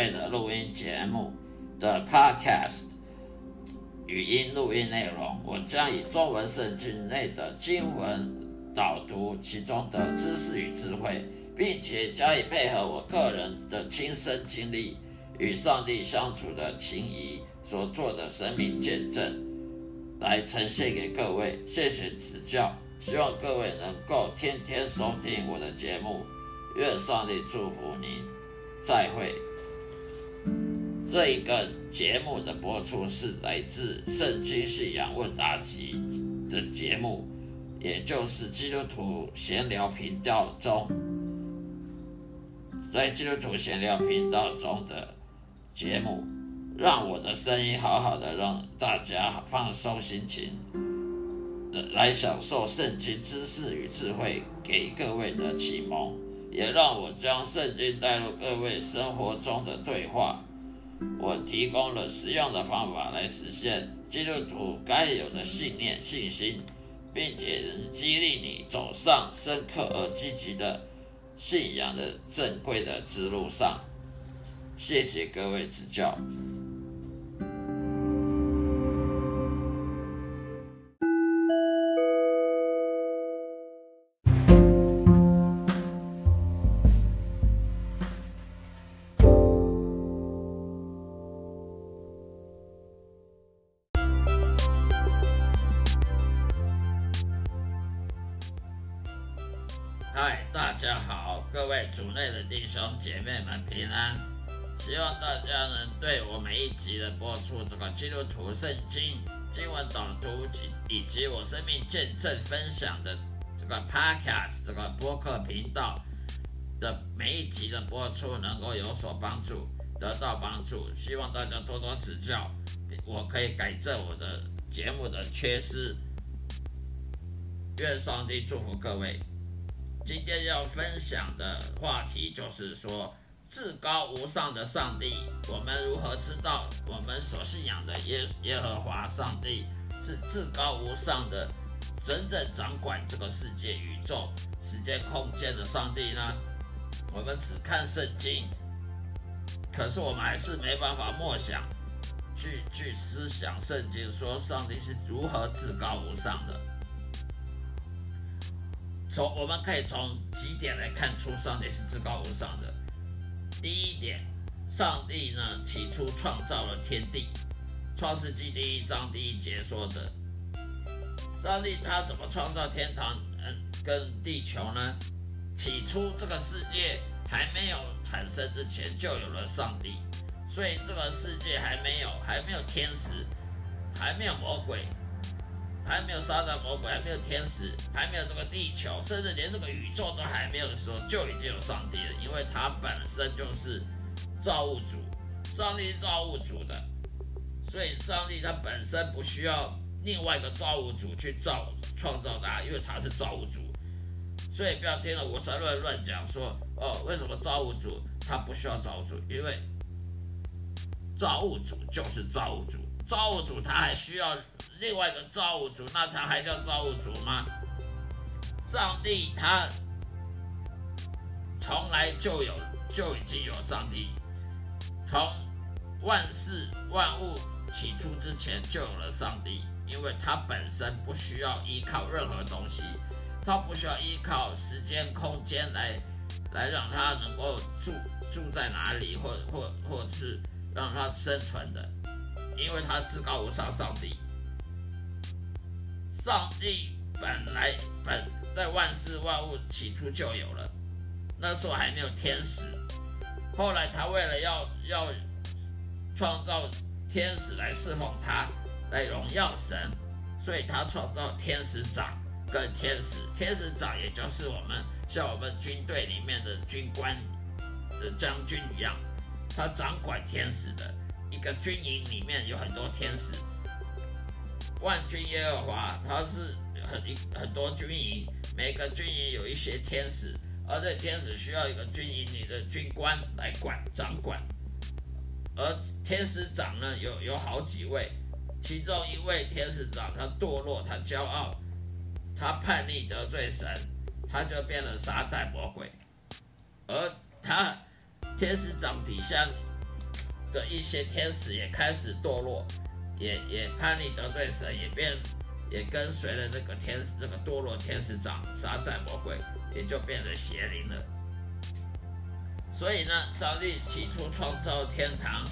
备的录音节目的 Podcast 语音录音内容。我将以中文圣经内的经文导读其中的知识与智慧，并且加以配合我个人的亲身经历与上帝相处的情谊所做的生命见证。来呈现给各位，谢谢指教，希望各位能够天天收听我的节目，愿上帝祝福您，再会。这一个节目的播出是来自《圣经信仰问答集》的节目，也就是基督徒闲聊频道中，在基督徒闲聊频道中的节目。让我的声音好好的，让大家放松心情，来享受圣经知识与智慧给各位的启蒙，也让我将圣经带入各位生活中的对话。我提供了实用的方法来实现基督徒该有的信念、信心，并且能激励你走上深刻而积极的信仰的正规的之路上。谢谢各位指教。嗨，大家好，各位主内的弟兄姐妹们平安。希望大家能对我每一集的播出这个基督徒圣经经文导读及以及我生命见证分享的这个 podcast 这个播客频道的每一集的播出能够有所帮助，得到帮助。希望大家多多指教，我可以改正我的节目的缺失。愿上帝祝福各位。今天要分享的话题就是说，至高无上的上帝，我们如何知道我们所信仰的耶耶和华上帝是至高无上的，真正掌管这个世界、宇宙、时间、空间的上帝呢？我们只看圣经，可是我们还是没办法默想、去去思想圣经，说上帝是如何至高无上的。从我们可以从几点来看出上帝是至高无上的。第一点，上帝呢起初创造了天地，《创世纪》第一章第一节说的，上帝他怎么创造天堂嗯跟地球呢？起初这个世界还没有产生之前就有了上帝，所以这个世界还没有还没有天使，还没有魔鬼。还没有撒旦魔鬼，还没有天使，还没有这个地球，甚至连这个宇宙都还没有的时候，就已经有上帝了。因为他本身就是造物主，上帝是造物主的，所以上帝他本身不需要另外一个造物主去造创造他，因为他是造物主。所以不要听了我神论乱讲说哦，为什么造物主他不需要造物主？因为造物主就是造物主。造物主他还需要另外一个造物主，那他还叫造物主吗？上帝他从来就有就已经有上帝，从万事万物起初之前就有了上帝，因为他本身不需要依靠任何东西，他不需要依靠时间空间来来让他能够住住在哪里，或或或是让他生存的。因为他至高无上，上帝，上帝本来本在万事万物起初就有了，那时候还没有天使，后来他为了要要创造天使来侍奉他，来荣耀神，所以他创造天使长跟天使，天使长也就是我们像我们军队里面的军官的将军一样，他掌管天使的。一个军营里面有很多天使，万军耶和华，他是很一很多军营，每个军营有一些天使，而这天使需要一个军营里的军官来管掌管，而天使长呢有有好几位，其中一位天使长他堕落，他骄傲，他叛逆得罪神，他就变了撒旦魔鬼，而他天使长底下的一些天使也开始堕落，也也叛逆得罪神，也变也跟随了那个天那个堕落天使长撒旦魔鬼，也就变成邪灵了。所以呢，上帝起初创造天堂。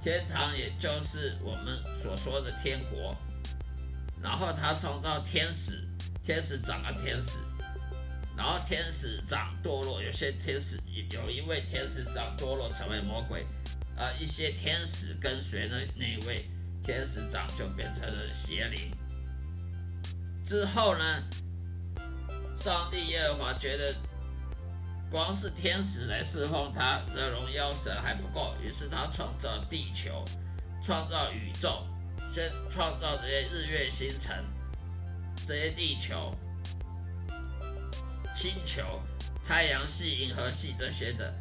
天堂也就是我们所说的天国，然后他创造天使，天使长了天使，然后天使长堕落，有些天使有一位天使长堕落成为魔鬼，而一些天使跟随那那位天使长就变成了邪灵。之后呢，上帝耶和华觉得。光是天使来侍奉他的荣耀神还不够，于是他创造地球，创造宇宙，先创造这些日月星辰，这些地球、星球、太阳系、银河系这些的，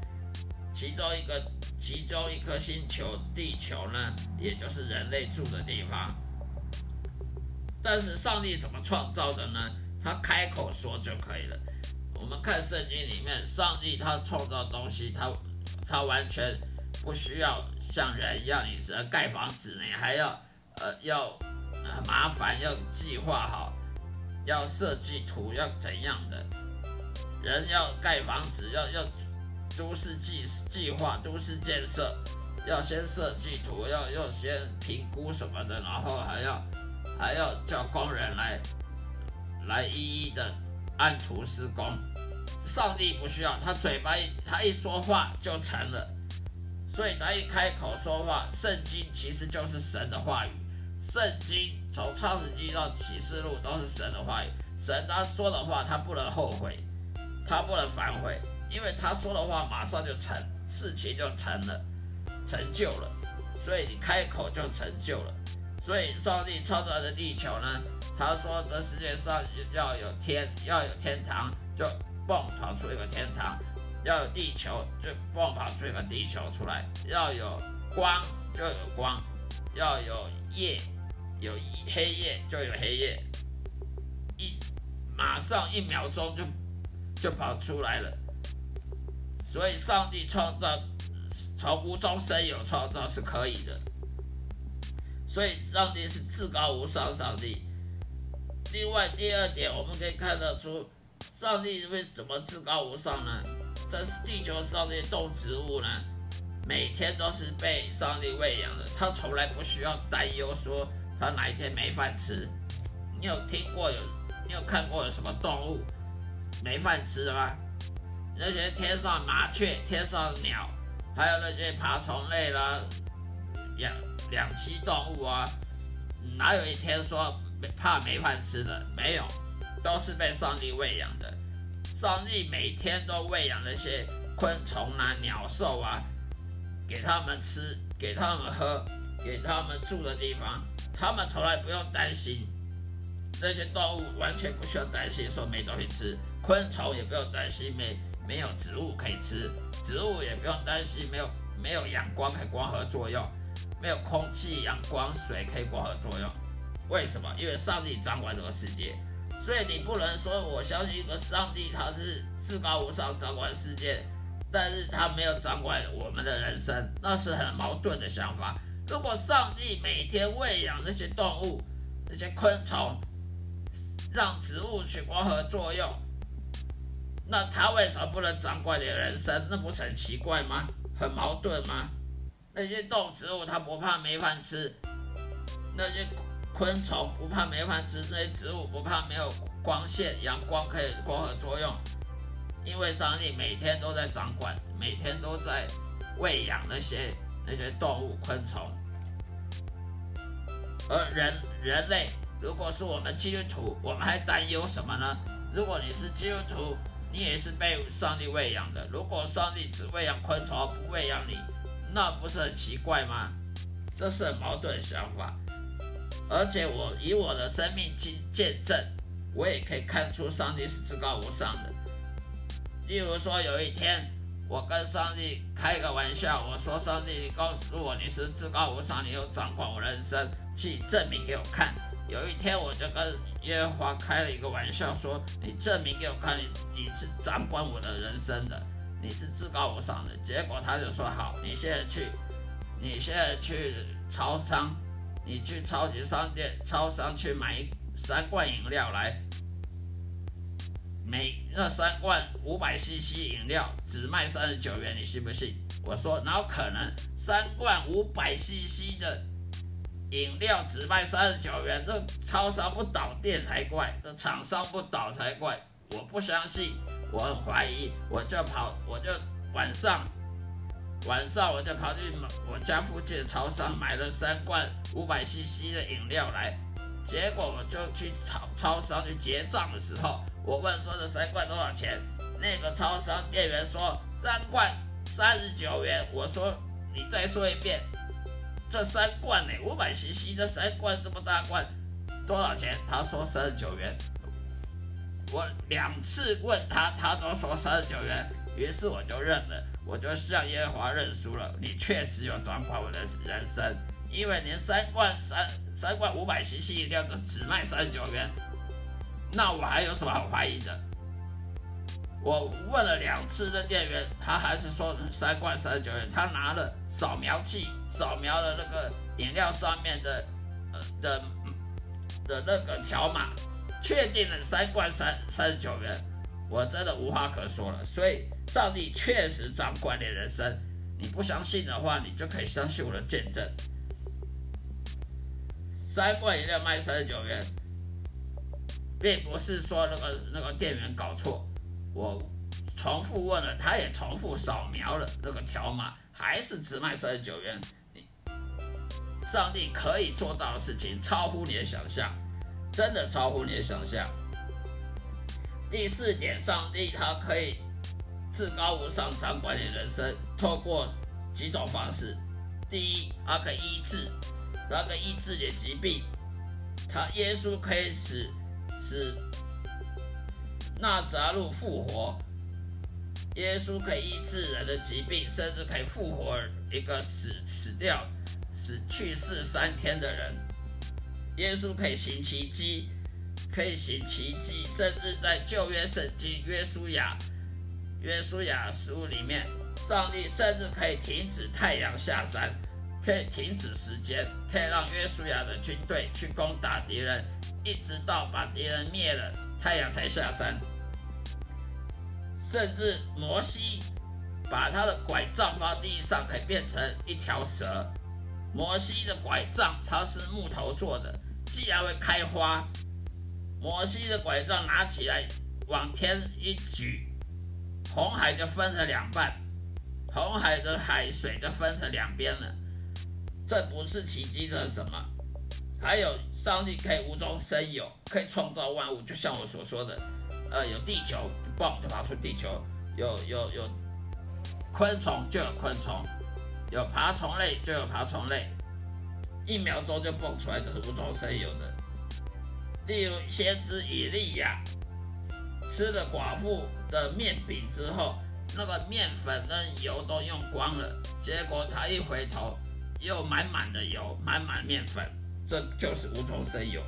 其中一个其中一颗星球地球呢，也就是人类住的地方。但是上帝怎么创造的呢？他开口说就可以了。我们看圣经里面，上帝他创造东西，他他完全不需要像人一样，你只能盖房子，你还要呃要呃麻烦，要计划好，要设计图，要怎样的？人要盖房子，要要都市计计划，都市建设，要先设计图，要要先评估什么的，然后还要还要叫工人来来一一的。按图施工，上帝不需要他嘴巴一他一说话就成了，所以他一开口说话，圣经其实就是神的话语。圣经从创世纪到启示录都是神的话语，神他说的话他不能后悔，他不能反悔，因为他说的话马上就成，事情就成了，成就了，所以你开口就成就了。所以上帝创造的地球呢？他说：“这世界上要有天，要有天堂，就蹦跑出一个天堂；要有地球，就蹦跑出一个地球出来；要有光，就有光；要有夜，有黑夜，就有黑夜。一马上一秒钟就就跑出来了。所以，上帝创造从无中生有，创造是可以的。所以，上帝是至高无上上帝。”另外，第二点，我们可以看得出，上帝为什么至高无上呢？这是地球上的动植物呢，每天都是被上帝喂养的，他从来不需要担忧说他哪一天没饭吃。你有听过有，你有看过有什么动物没饭吃的吗？那些天上麻雀、天上鸟，还有那些爬虫类啦、两两栖动物啊，哪有一天说没？怕没饭吃的没有，都是被上帝喂养的。上帝每天都喂养那些昆虫啊、鸟兽啊，给他们吃，给他们喝，给他们住的地方，他们从来不用担心。那些动物完全不需要担心说没东西吃，昆虫也不用担心没没有植物可以吃，植物也不用担心没有没有阳光可以光合作用，没有空气、阳光、水可以光合作用。为什么？因为上帝掌管这个世界，所以你不能说我相信一个上帝，他是至高无上掌管世界，但是他没有掌管我们的人生，那是很矛盾的想法。如果上帝每天喂养那些动物、那些昆虫，让植物去光合作用，那他为什么不能掌管你的人生？那不是很奇怪吗？很矛盾吗？那些动植物它不怕没饭吃，那些。昆虫不怕没饭吃，那些植物不怕没有光线、阳光可以光合作用，因为上帝每天都在掌管，每天都在喂养那些那些动物、昆虫。而人人类，如果是我们基督徒，我们还担忧什么呢？如果你是基督徒，你也是被上帝喂养的。如果上帝只喂养昆虫，不喂养你，那不是很奇怪吗？这是矛盾的想法。而且我以我的生命去见证，我也可以看出上帝是至高无上的。例如说，有一天我跟上帝开个玩笑，我说：“上帝，你告诉我你是至高无上，你有掌管我人生，去证明给我看。”有一天我就跟耶和华开了一个玩笑，说：“你证明给我看，你你是掌管我的人生的，你是至高无上的。”结果他就说：“好，你现在去，你现在去超商，你去超级商店、超商去买三罐饮料来，每那三罐五百 CC 饮料只卖三十九元，你信不信？”我说：“哪有可能？三罐五百 CC 的。”饮料只卖三十九元，这超商不倒店才怪，这厂商不倒才怪。我不相信，我很怀疑，我就跑，我就晚上晚上我就跑去我家附近的超商买了三罐五百 CC 的饮料来，结果我就去超超商去结账的时候，我问说这三罐多少钱，那个超商店员说三罐三十九元，我说你再说一遍。这三罐呢，五百 CC，这三罐这么大罐，多少钱？他说三十九元。我两次问他，他都说三十九元。于是我就认了，我就向耶和华认输了。你确实有掌管我的人生，因为连三罐三三罐五百 CC 饮料，这只卖三十九元，那我还有什么好怀疑的？我问了两次的店员，他还是说三罐三十九元。他拿了扫描器扫描了那个饮料上面的呃的的那个条码，确定了三罐三三十九元。我真的无话可说了。所以上帝确实掌管你人生。你不相信的话，你就可以相信我的见证。三罐饮料卖三十九元，并不是说那个那个店员搞错。我重复问了，他也重复扫描了那个条码，还是只卖三十九元。你上帝可以做到的事情超乎你的想象，真的超乎你的想象。第四点，上帝他可以至高无上掌管你人生，透过几种方式。第一，他可以医治，他可以医治你的疾病，他耶稣可以使使。纳扎路复活，耶稣可以医治人的疾病，甚至可以复活一个死死掉、死去世三天的人。耶稣可以行奇迹，可以行奇迹，甚至在旧约圣经约书亚、约书亚书里面，上帝甚至可以停止太阳下山，可以停止时间，可以让约书亚的军队去攻打敌人，一直到把敌人灭了。太阳才下山，甚至摩西把他的拐杖放地上，可以变成一条蛇。摩西的拐杖它是木头做的，既然会开花，摩西的拐杖拿起来往天一举，红海就分成两半，红海的海水就分成两边了。这不是奇迹，这是什么？还有上帝可以无中生有，可以创造万物，就像我所说的，呃，有地球，嘣就爬出地球；有有有昆虫就有昆虫，有爬虫类就有爬虫类，一秒钟就蹦出来，这是无中生有的。例如先知以利亚吃了寡妇的面饼之后，那个面粉跟油都用光了，结果他一回头，又满满的油，满满面粉。这就是无中生有。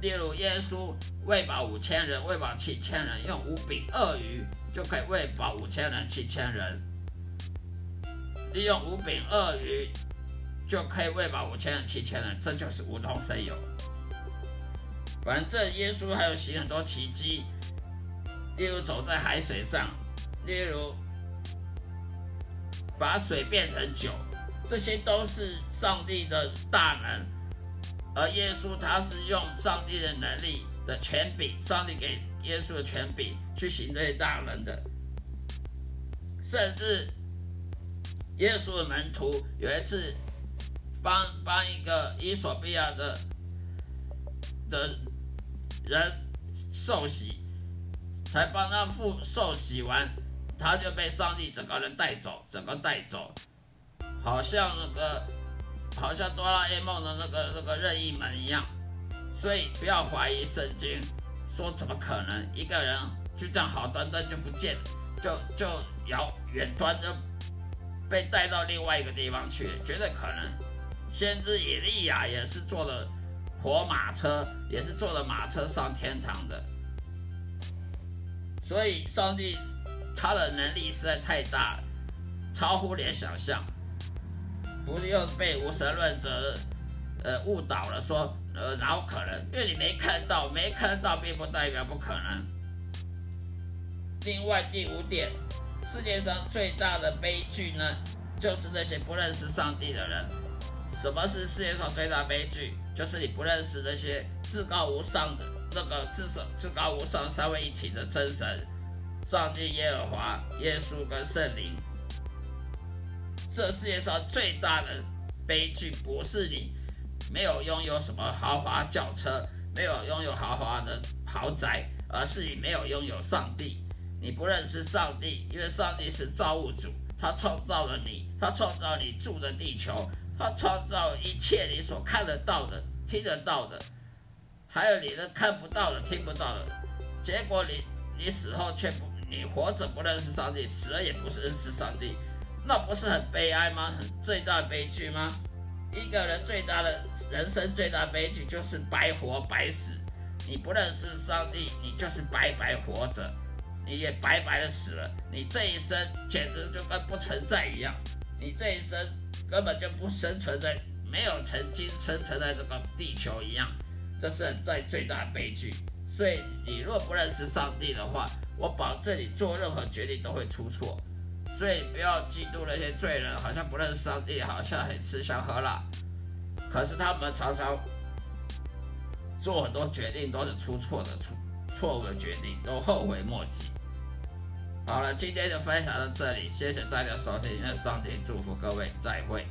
例如，耶稣喂饱五千人，喂饱七千人，用五饼二鱼就可以喂饱五千人、七千人。利用五饼二鱼就可以喂饱五千人、七千人，这就是无中生有。反正耶稣还有行很多奇迹，例如走在海水上，例如把水变成酒，这些都是上帝的大能。而耶稣他是用上帝的能力的权柄，上帝给耶稣的权柄去行这些大能的，甚至耶稣的门徒有一次帮帮一个伊索比亚的的人受洗，才帮他复受洗完，他就被上帝整个人带走，整个带走，好像那个。好像哆啦 A 梦的那个那个任意门一样，所以不要怀疑圣经，说怎么可能一个人就这样好端端就不见，就就遥远端就被带到另外一个地方去，绝对可能。先知以利亚也是坐了活马车，也是坐着马车上天堂的。所以上帝他的能力实在太大了，超乎你的想象。不是又被无神论者呃误导了，说呃哪有可能？因为你没看到，没看到并不代表不可能。另外第五点，世界上最大的悲剧呢，就是那些不认识上帝的人。什么是世界上最大悲剧？就是你不认识那些至高无上的那个至少至高无上三位一体的真神，上帝耶和华、耶稣跟圣灵。这世界上最大的悲剧不是你没有拥有什么豪华轿车，没有拥有豪华的豪宅，而是你没有拥有上帝。你不认识上帝，因为上帝是造物主，他创造了你，他创造你住的地球。他创造一切你所看得到的、听得到的，还有你的看不到的、听不到的。结果你你死后却不，你活着不认识上帝，死了也不是认识上帝，那不是很悲哀吗？很最大的悲剧吗？一个人最大的人生最大悲剧就是白活白死。你不认识上帝，你就是白白活着，你也白白的死了。你这一生简直就跟不存在一样。你这一生。根本就不生存在，没有曾经生存在这个地球一样，这是在最大的悲剧。所以你若不认识上帝的话，我保证你做任何决定都会出错。所以不要嫉妒那些罪人，好像不认识上帝，好像很吃香喝辣，可是他们常常做很多决定都是出错的，错错误的决定都后悔莫及。好了，今天就分享到这里，谢谢大家收听，愿上帝祝福各位，再会。